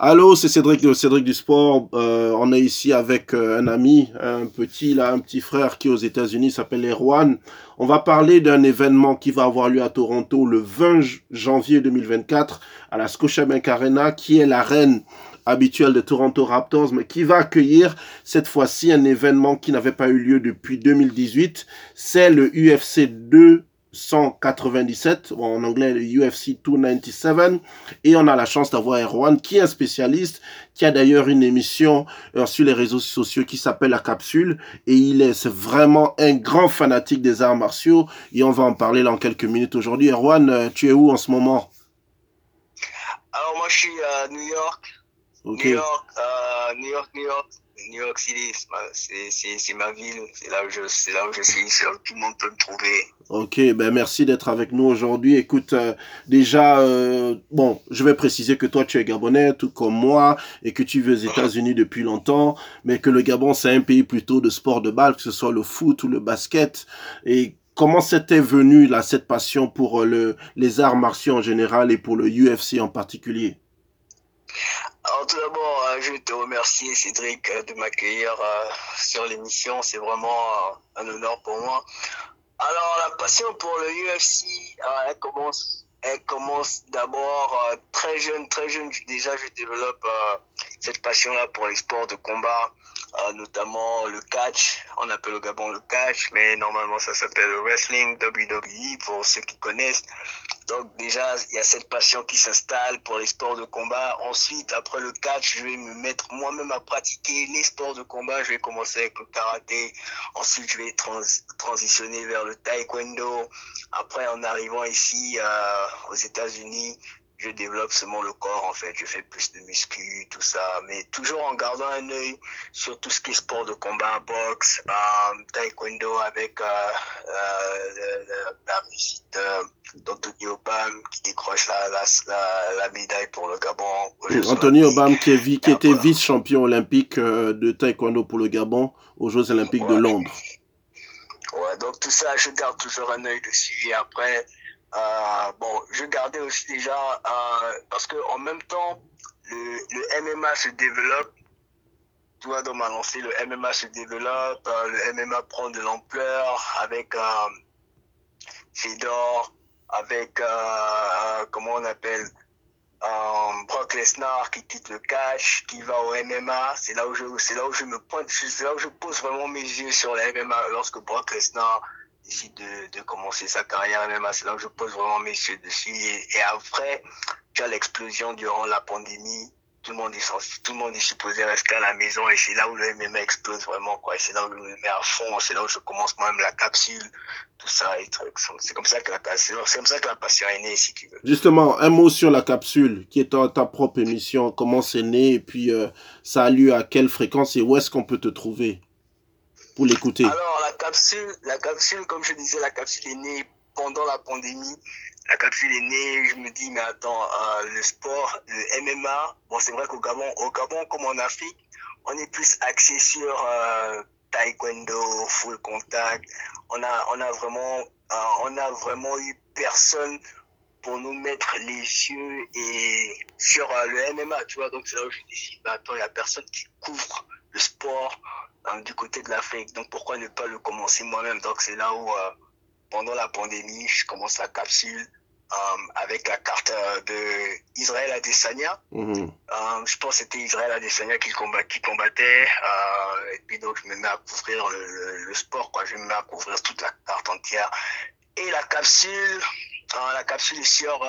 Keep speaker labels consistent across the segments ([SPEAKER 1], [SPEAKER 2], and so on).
[SPEAKER 1] Allô, c'est Cédric Cédric du Sport. Euh, on est ici avec euh, un ami, un petit là, un petit frère qui est aux États-Unis s'appelle Erwan. On va parler d'un événement qui va avoir lieu à Toronto le 20 janvier 2024 à la Scotiabank Arena, qui est l'arène habituelle de Toronto Raptors, mais qui va accueillir cette fois-ci un événement qui n'avait pas eu lieu depuis 2018. C'est le UFC 2 197, en anglais le UFC 297, et on a la chance d'avoir Erwan qui est un spécialiste, qui a d'ailleurs une émission euh, sur les réseaux sociaux qui s'appelle La Capsule, et il est, vraiment un grand fanatique des arts martiaux, et on va en parler dans quelques minutes aujourd'hui. Erwan, euh, tu es où en ce moment?
[SPEAKER 2] Alors moi je suis à New York, New York, euh, New York, New York. New York City, c'est ma ville, c'est là, où je, là où suis, tout le monde peut me trouver.
[SPEAKER 1] Ok, ben merci d'être avec nous aujourd'hui. Écoute, euh, déjà, euh, bon, je vais préciser que toi tu es gabonais, tout comme moi, et que tu vis aux États-Unis depuis longtemps, mais que le Gabon c'est un pays plutôt de sport de balle, que ce soit le foot ou le basket. Et comment c'était venu là cette passion pour le, les arts martiaux en général et pour le UFC en particulier?
[SPEAKER 2] Alors tout d'abord, euh, je te remercier Cédric euh, de m'accueillir euh, sur l'émission. C'est vraiment un honneur pour moi. Alors la passion pour le UFC, elle commence, elle commence d'abord très jeune, très jeune. Déjà, je développe cette passion-là pour les sports de combat, notamment le catch. On appelle au Gabon le catch, mais normalement ça s'appelle le wrestling, WWE pour ceux qui connaissent. Donc déjà, il y a cette passion qui s'installe pour les sports de combat. Ensuite, après le catch, je vais me mettre moi-même à pratiquer les sports de combat. Je vais commencer avec le karaté. Ensuite, je vais transitionner vers le taekwondo. Après, en arrivant ici euh, aux États-Unis, je développe seulement le corps en fait, je fais plus de muscu, tout ça, mais toujours en gardant un œil sur tout ce qui est sport de combat, boxe, euh, taekwondo avec euh, euh, la musique d'Anthony Obam qui décroche la, la, la, médaille pour le Gabon.
[SPEAKER 1] Anthony Obam qui, est, qui était vice-champion olympique de taekwondo pour le Gabon aux Jeux olympiques de Londres.
[SPEAKER 2] Ouais, donc tout ça, je garde toujours un œil dessus. Et après euh, bon, je gardais aussi déjà, euh, parce que en même temps, le, le MMA se développe. Tu vois, dans ma lancée, le MMA se développe, euh, le MMA prend de l'ampleur avec Fedor, avec, comment on appelle, Brock Lesnar qui quitte le cash, qui va au MMA. C'est là où je, là où je me pointe, c'est là où je pose vraiment mes yeux sur le MMA lorsque Brock Lesnar décide de, commencer sa carrière même c'est là où je pose vraiment mes yeux dessus. Et, après tu as l'explosion durant la pandémie. Tout le monde est tout le monde est supposé rester à la maison. Et c'est là où le MMA explose vraiment quoi. C'est là où je me mets à fond. C'est là où je commence moi-même la capsule. Tout ça et c'est comme la c'est comme ça que la passion est née si tu veux.
[SPEAKER 1] Justement un mot sur la capsule qui est ta, ta propre émission. Comment c'est né? Et puis euh, ça a lieu à quelle fréquence? Et où est-ce qu'on peut te trouver? L'écouter
[SPEAKER 2] Alors, la capsule, la capsule, comme je disais, la capsule est née pendant la pandémie. La capsule est née, je me dis, mais attends, euh, le sport, le MMA, bon, c'est vrai qu'au Gabon, au Gabon, comme en Afrique, on est plus axé sur euh, taekwondo, full contact. On a, on a vraiment, euh, on a vraiment eu personne pour nous mettre les yeux et sur le MMA, tu vois. Donc c'est là où je me dis, mais attends, il y a personne qui couvre le sport du côté de l'Afrique. Donc pourquoi ne pas le commencer moi-même? Donc c'est là où, euh, pendant la pandémie, je commence la capsule euh, avec la carte euh, de Israël Adesanya. Mhm. je pense que c'était Israël Adesanya qui, combat, qui combattait. et puis donc je me mets à couvrir le, le, sport, quoi. Je me mets à couvrir toute la carte entière. Et la capsule, la capsule est sur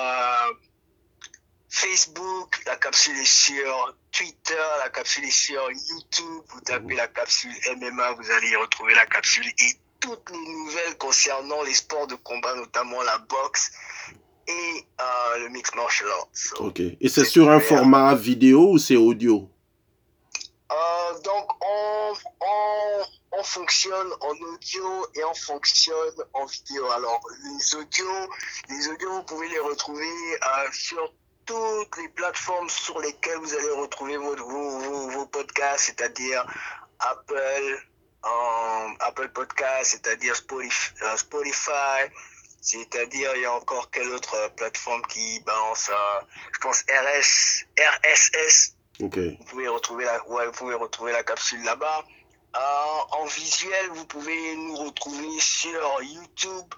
[SPEAKER 2] Facebook, la capsule est sur Twitter, la capsule est sur YouTube. Vous tapez la capsule MMA, vous allez y retrouver la capsule et toutes les nouvelles concernant les sports de combat, notamment la boxe et euh, le mix martial arts.
[SPEAKER 1] ok. Et c'est sur un format vidéo ou c'est audio?
[SPEAKER 2] Euh, Donc, on, on, on, fonctionne en audio et on fonctionne en vidéo. Alors, les audios, les audios, vous pouvez les retrouver euh, sur toutes les plateformes sur lesquelles vous allez retrouver vos, vos, vos podcasts, c'est-à-dire Apple, um, Apple Podcast, c'est-à-dire euh, Spotify, c'est-à-dire il y a encore quelle autre plateforme qui balance, euh, je pense RS, RSS. Vous pouvez retrouver la, ouais, vous pouvez retrouver la capsule là-bas. Euh, en visuel, vous pouvez nous retrouver sur YouTube,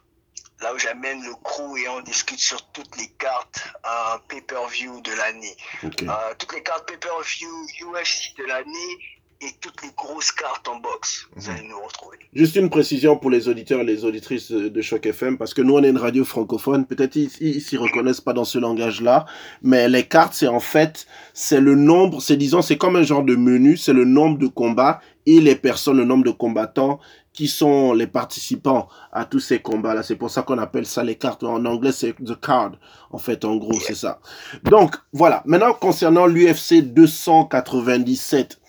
[SPEAKER 2] là où j'amène le crew et on discute sur toutes les cartes euh, pay-per-view de l'année. Euh, toutes les cartes pay-per-view UFC de l'année et toutes les grosses cartes en box. Vous allez nous retrouver.
[SPEAKER 1] Juste une précision pour les auditeurs et les auditrices de Choc FM, parce que nous, on est une radio francophone. Peut-être ils ils s'y reconnaissent pas dans ce langage-là, mais les cartes, c'est en fait, c'est le nombre, c'est disons, c'est comme un genre de menu, c'est le nombre de combats et les personnes, le nombre de combattants qui sont les participants à tous ces combats-là. C'est pour ça qu'on appelle ça les cartes. En anglais, c'est the card. En fait, en gros, c'est ça. Donc, voilà. Maintenant, concernant l'UFC 297,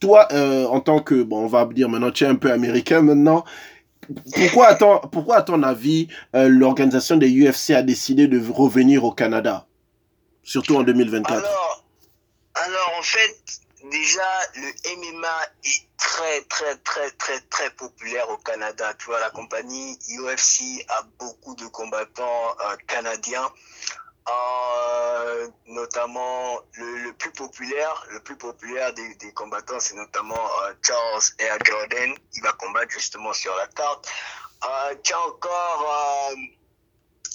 [SPEAKER 1] toi, euh, en tant que, bon, on va dire maintenant, tu es un peu américain maintenant. Pourquoi, à ton, pourquoi, à ton avis, euh, l'organisation des UFC a décidé de revenir au Canada? Surtout en 2024.
[SPEAKER 2] Alors, alors, en fait, déjà, le MMA est très, très, très, très, très populaire au Canada. Tu vois, la compagnie UFC a beaucoup de combattants euh, canadiens. Euh, notamment le, plus populaire, le plus populaire des, combattants, c'est notamment euh, Charles Air Jordan. Il va combattre justement sur la carte. Tu as encore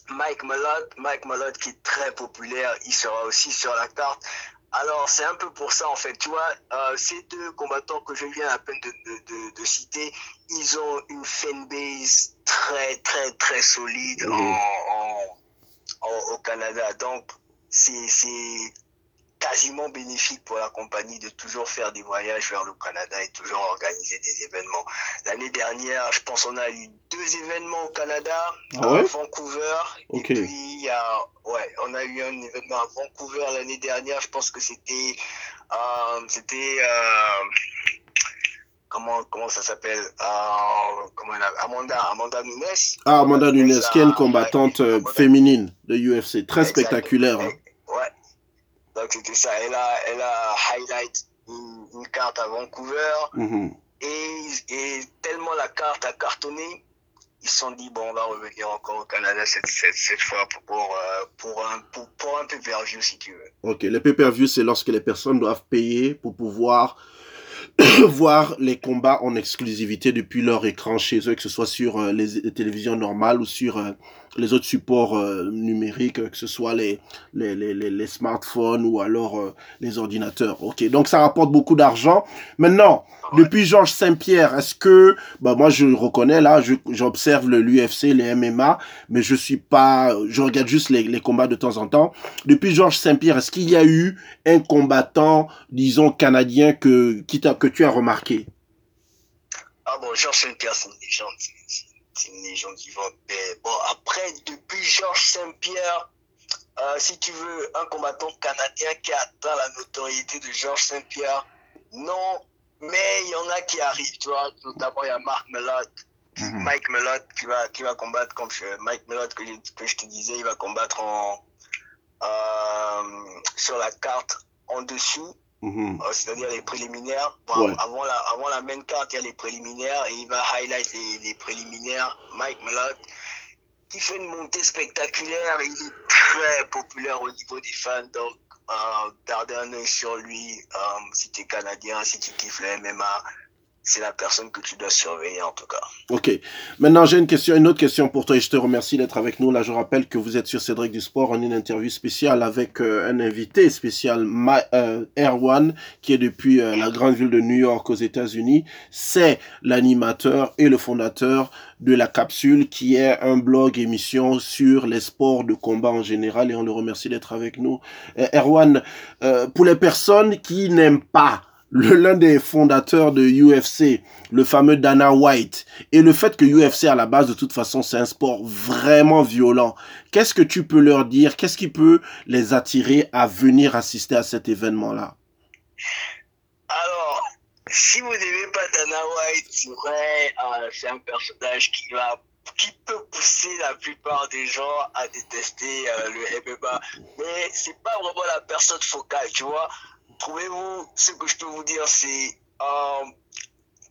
[SPEAKER 2] Mike Malott, Mike Malott qui est très populaire, il sera aussi sur la carte. Alors c'est un peu pour ça en fait, tu vois, euh, ces deux combattants que je viens à peine de, de, de, de citer, ils ont une fanbase très très très solide en, en- en- au Canada. Donc c'est quasiment bénéfique pour la compagnie de toujours faire des voyages vers le Canada et toujours organiser des événements. L'année dernière, je pense on a eu deux événements au Canada,
[SPEAKER 1] Ah ouais
[SPEAKER 2] à Vancouver, et puis il y a, ouais, on a eu un événement à Vancouver l'année dernière, je pense que c'était, euh, c'était, euh, comment, comment ça s'appelle, euh, comment elle a- Amanda, Amanda Nunes.
[SPEAKER 1] Ah, Amanda Nunes, qui est une combattante féminine de UFC. Très spectaculaire. hein.
[SPEAKER 2] Ouais. Donc c'était ça. Elle a, elle a highlight une, une carte à Vancouver
[SPEAKER 1] Mhm.
[SPEAKER 2] et, et tellement la carte a cartonné, ils se sont dit bon on va revenir encore au Canada cette, cette, cette fois pour, pour, euh, pour un pour, pour un peu view si tu veux.
[SPEAKER 1] Ok, les pay-per-view, c'est lorsque les personnes doivent payer pour pouvoir voir les combats en exclusivité depuis leur écran chez eux, que ce soit sur euh, les, les télévisions normales ou sur euh, les autres supports euh, numériques, que ce soit les, les, les, les, smartphones ou alors euh, les ordinateurs. Ok, donc ça rapporte beaucoup d'argent. Maintenant, depuis Georges Saint-Pierre, est-ce que, bah moi je reconnais là, j'observe le l'UFC, les MMA, mais je suis pas, je regarde juste les, les combats de temps en temps. Depuis Georges Saint-Pierre, est-ce qu'il y a eu un combattant, disons canadien que qui que tu as remarqué?
[SPEAKER 2] Ah bon, Georges Saint-Pierre, c'est une légende. C'est- une bon, après, depuis Georges Saint-Pierre, euh, si tu veux, un combattant canadien qui a atteint la notoriété de Georges Saint-Pierre, non, mais il y en a qui arrivent, tu vois. Notamment, il y a Marc Mellott, Mike Mellott qui va, qui va combattre, comme je, Mike Mellott que, je- que je te disais, il va combattre en, euh, sur la carte en dessous.
[SPEAKER 1] Mhm.
[SPEAKER 2] Euh, c'est-à-dire les préliminaires. Bon,
[SPEAKER 1] Ouais.
[SPEAKER 2] avant, la, avant la main carte, il y a les préliminaires et il va highlight les, les préliminaires. Mike Mellott, qui fait une montée spectaculaire, il est très populaire au niveau des fans, donc euh, gardez un œil sur lui. Euh, si tu es canadien, si tu kiffes le MMA, c'est la personne que tu dois surveiller en tout cas.
[SPEAKER 1] Ok. Maintenant, j'ai une question, une autre question pour toi et je te remercie d'être avec nous. Là, je rappelle que vous êtes sur Cédric du Sport en une interview spéciale avec euh, un invité spécial, euh, Erwan, qui est depuis euh, la grande ville de New York aux États-Unis. C'est l'animateur et le fondateur de la capsule qui est un blog émission sur les sports de combat en général et on le remercie d'être avec nous. Erwan, pour les personnes qui n'aiment pas l'un des fondateurs de UFC, le fameux Dana White, et le fait que UFC à la base de toute façon c'est un sport vraiment violent. Qu'est-ce que tu peux leur dire? Qu'est-ce qui peut les attirer à venir assister à cet événement-là?
[SPEAKER 2] Alors, si vous n'aimez pas Dana White, c'est vrai, euh, c'est un personnage qui va qui peut pousser la plupart des gens à détester euh, le MMA, mais c'est pas vraiment la personne focale, tu vois. Trouvez-vous, ce que je peux vous dire, c'est euh,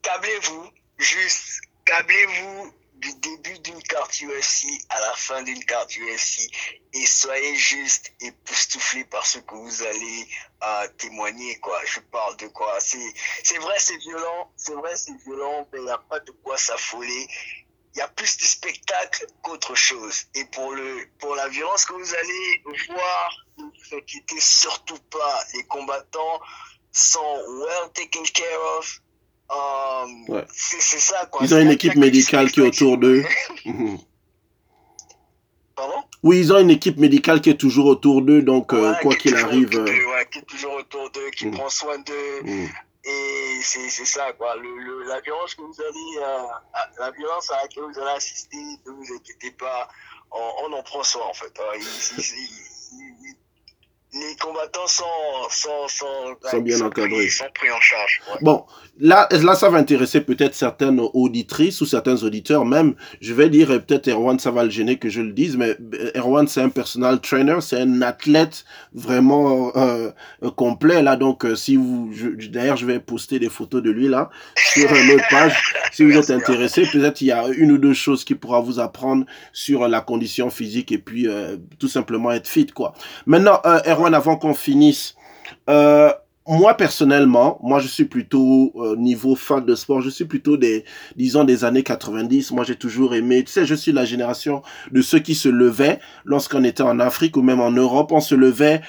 [SPEAKER 2] câblez-vous, juste câblez-vous du début d'une carte UFC à la fin d'une carte UFC et soyez juste époustouflés par ce que vous allez euh, témoigner quoi. Je parle de quoi? C'est c'est vrai c'est violent c'est vrai c'est violent mais il n'y a pas de quoi s'affoler. Il y a plus de spectacle qu'autre chose. Et pour le pour la violence que vous allez voir ne vous inquiétez surtout pas les combattants sont well taken care of euh, c'est ça, quoi.
[SPEAKER 1] Ils ont une équipe médicale qui est autour d'eux.
[SPEAKER 2] Pardon?
[SPEAKER 1] Oui, ils ont une équipe médicale qui est toujours autour d'eux, donc euh, quoi qu'il arrive.
[SPEAKER 2] Euh, ouais, qui est toujours autour d'eux, qui mhm. prend soin d'eux. Mhm. Et c'est ça, quoi. Le, la violence que vous allez, la violence à laquelle vous allez assister, ne vous inquiétez pas, on, en prend soin, en fait. Hein les combattants sont, sont, sont,
[SPEAKER 1] bien encadrés.
[SPEAKER 2] sont pris en charge.
[SPEAKER 1] Bon, là, là, ça va intéresser peut-être certaines auditrices ou certains auditeurs même. Je vais dire, peut-être Erwan, ça va le gêner que je le dise, mais Erwan, c'est un personal trainer, c'est un athlète vraiment euh, complet là. Donc, euh, si vous, d'ailleurs, je vais poster des photos de lui là sur notre page. si vous êtes intéressé, peut-être il y a une ou deux choses qui pourra vous apprendre sur la condition physique et puis euh, tout simplement être fit quoi. Maintenant, Erwan avant qu'on finisse. Euh, moi personnellement, moi je suis plutôt euh, niveau fan de sport, je suis plutôt des disons des années 90. Moi j'ai toujours aimé, tu sais, je suis la génération de ceux qui se levaient lorsqu'on était en Afrique ou même en Europe, on se levait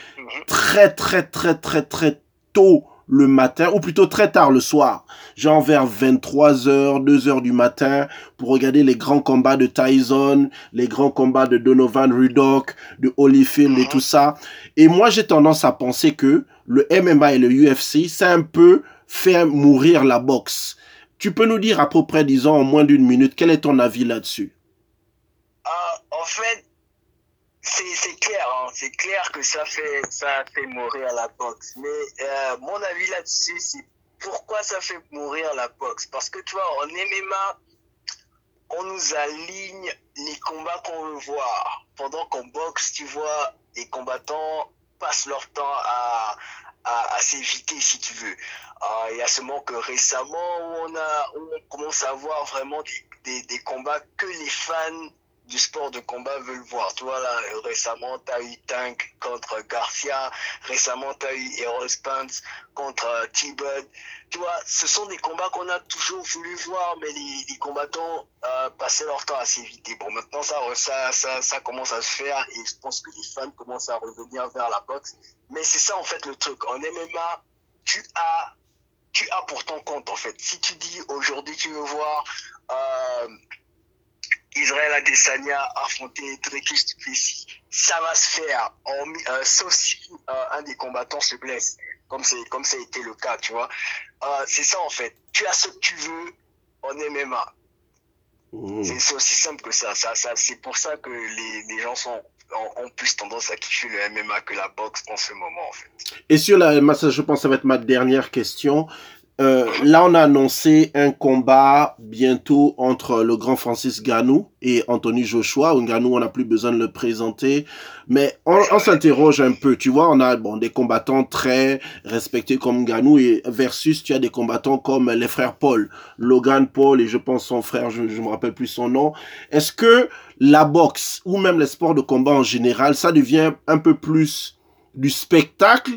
[SPEAKER 1] très très très très très tôt le matin, ou plutôt très tard le soir, genre vers 23h, 2h du matin, pour regarder les grands combats de Tyson, les grands combats de Donovan Rudock, de Holyfield et mhm. tout ça. Et moi, j'ai tendance à penser que le MMA et le UFC, c'est un peu faire mourir la boxe. Tu peux nous dire à peu près, disons, en moins d'une minute, quel est ton avis là-dessus?
[SPEAKER 2] Euh, en fait, c'est clair, hein. c'est clair que ça fait, ça fait mourir la boxe. Mais euh, mon avis là-dessus, c'est pourquoi ça fait mourir la boxe? Parce que tu vois, en MMA, on nous aligne les combats qu'on veut voir. Pendant qu'on boxe, tu vois, les combattants passent leur temps à, à, s'éviter, si tu veux. Euh, il y a seulement que récemment, on, a, on commence à voir vraiment des, des combats que les fans du sport de combat veulent voir. Tu vois, là, récemment, tu as eu Tank contre Garcia. Récemment, tu as eu Errol Spence contre euh, T-Bud. Tu vois, ce sont des combats qu'on a toujours voulu voir, mais les, combattants euh, passaient leur temps à s'éviter. Bon, maintenant, ça, ça, ça, ça commence à se faire et je pense que les fans commencent à revenir vers la boxe. Mais c'est ça, en fait, le truc. En MMA, tu as, tu as pour ton compte, en fait. Si tu dis aujourd'hui, tu veux voir... Euh, Israël Adesanya affronter Dricus Duplessis. Ça va se faire, euh, sauf si euh, un des combattants se blesse, comme c'est comme ça a été le cas, tu vois. Euh, c'est ça en fait. Tu as ce que tu veux en MMA. Mmh. C'est aussi simple que ça. ça, ça c'est pour ça que les, les gens sont ont, plus tendance à kiffer le MMA que la boxe en ce moment en fait.
[SPEAKER 1] Et sur la MMA, je pense que ça va être ma dernière question. Euh, là, on a annoncé un combat bientôt entre le grand Francis Ganou et Anthony Joshua. Ganou, on n'a plus besoin de le présenter. Mais on, s'interroge un peu. Tu vois, on a bon, des combattants très respectés comme Ganou et versus tu as des combattants comme les frères Paul. Logan Paul et je pense son frère, je ne me rappelle plus son nom. Est-ce que la boxe ou même les sports de combat en général, ça devient un peu plus du spectacle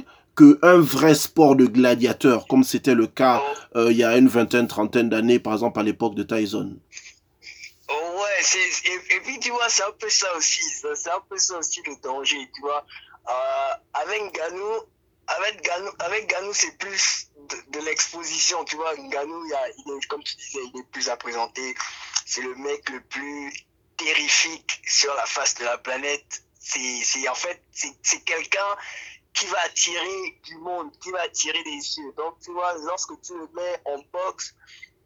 [SPEAKER 1] un vrai sport de gladiateur, comme c'était le cas euh, il y a une vingtaine, trentaine d'années, par exemple à l'époque de Tyson.
[SPEAKER 2] Ouais, et, et, puis tu vois, c'est un peu ça aussi, c'est un peu ça aussi le danger, tu vois. Euh, avec Ganou, avec Ganou, avec c'est plus de, l'exposition, tu vois. Ganou, il, il est, comme tu disais, il est plus à présenter. C'est le mec le plus terrifique sur la face de la planète. C'est en fait, c'est quelqu'un qui va attirer du monde, qui va attirer des yeux. Donc, tu vois, lorsque tu le mets en boxe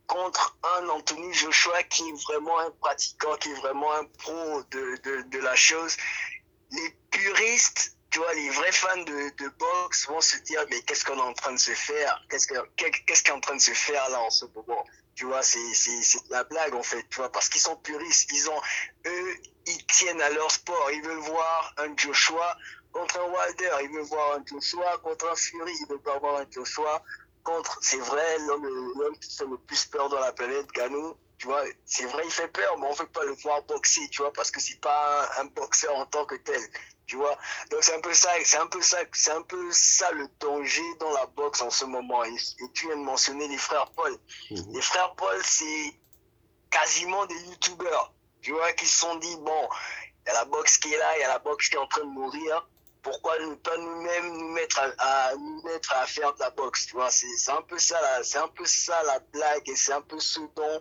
[SPEAKER 2] contre un Anthony Joshua qui est vraiment un pratiquant, qui est vraiment un pro de, de, de la chose, les puristes, tu vois, les vrais fans de, de boxe vont se dire, mais qu'est-ce qu'on est en train de se faire? Qu'est-ce qu'est-ce qui est en train de se faire là en ce moment? Tu vois, c'est, c'est la blague en fait, tu vois, parce qu'ils sont puristes, ils ont, eux, ils tiennent à leur sport, ils veulent voir un Joshua contre un Wilder, il veut voir un Joshua. Contre un Fury, il veut pas voir un Joshua. contre, c'est vrai, l'homme qui fait le plus peur dans la planète, Ganou, tu vois, c'est vrai, il fait peur, mais on ne veut pas le voir boxer, tu vois, parce que c'est pas un, boxeur en tant que tel, tu vois. Donc c'est un peu ça, c'est un peu ça, c'est un peu ça le danger dans la boxe en ce moment. Et, tu viens de mentionner les frères Paul. Mhm. Les frères Paul, c'est quasiment des youtubeurs, tu vois, qui se sont dit, bon, il y a la boxe qui est là, il y a la boxe qui est en train de mourir pourquoi ne pas nous-mêmes nous mettre à, nous mettre à faire de la boxe, tu vois, c'est un peu ça, c'est un peu ça la blague et c'est un peu ce dont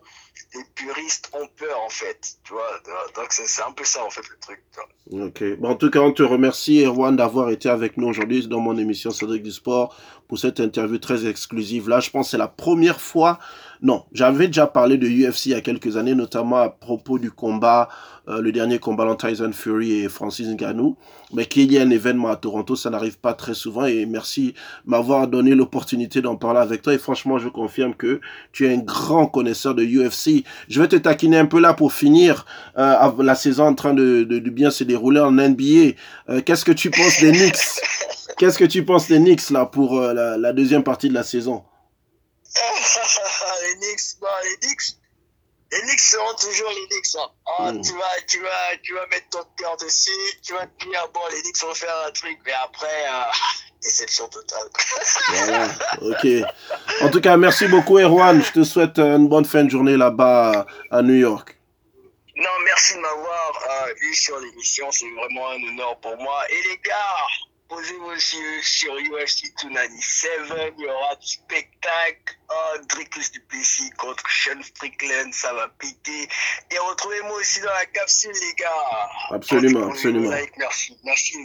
[SPEAKER 2] les puristes ont peur en fait, tu vois, donc c'est un peu ça en fait le truc.
[SPEAKER 1] Ok, bon, en tout cas on te remercie Erwan d'avoir été avec nous aujourd'hui dans mon émission Cédric du Sport pour cette interview très exclusive. Là, je pense c'est la première fois non, j'avais déjà parlé de UFC il y a quelques années, notamment à propos du combat, euh, le dernier combat entre Tyson Fury et Francis Ngannou. Mais qu'il y ait un événement à Toronto, ça n'arrive pas très souvent. Et merci m'avoir donné l'opportunité d'en parler avec toi. Et franchement, je confirme que tu es un grand connaisseur de UFC. Je vais te taquiner un peu là pour finir euh, la saison en train de, de, bien se dérouler en NBA. Euh, qu'est-ce que tu penses des Knicks? Qu'est-ce que tu penses des Knicks là pour la, la deuxième partie de la saison?
[SPEAKER 2] Knicks, bah, les Knicks, les Knicks seront toujours les Knicks. Hein. Ah, mm. tu, vas, tu, vas, tu vas mettre ton cœur dessus, tu vas te dire, bon, les Knicks vont faire un truc, mais après, euh, déception totale.
[SPEAKER 1] voilà, ok. En tout cas, merci beaucoup, Erwan. Je te souhaite une bonne fin de journée là-bas à New York.
[SPEAKER 2] Non, merci de m'avoir euh, eu sur l'émission. C'est vraiment un honneur pour moi. Et les gars, Posez-vous aussi sur UFC 297. Il y aura du spectacle. Oh, Dricus Duplessis contre Sean Strickland? Ça va piquer. Et retrouvez-moi aussi dans la capsule, les gars.
[SPEAKER 1] Absolument, absolument.
[SPEAKER 2] Merci. Merci,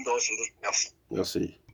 [SPEAKER 2] Merci.
[SPEAKER 1] Merci.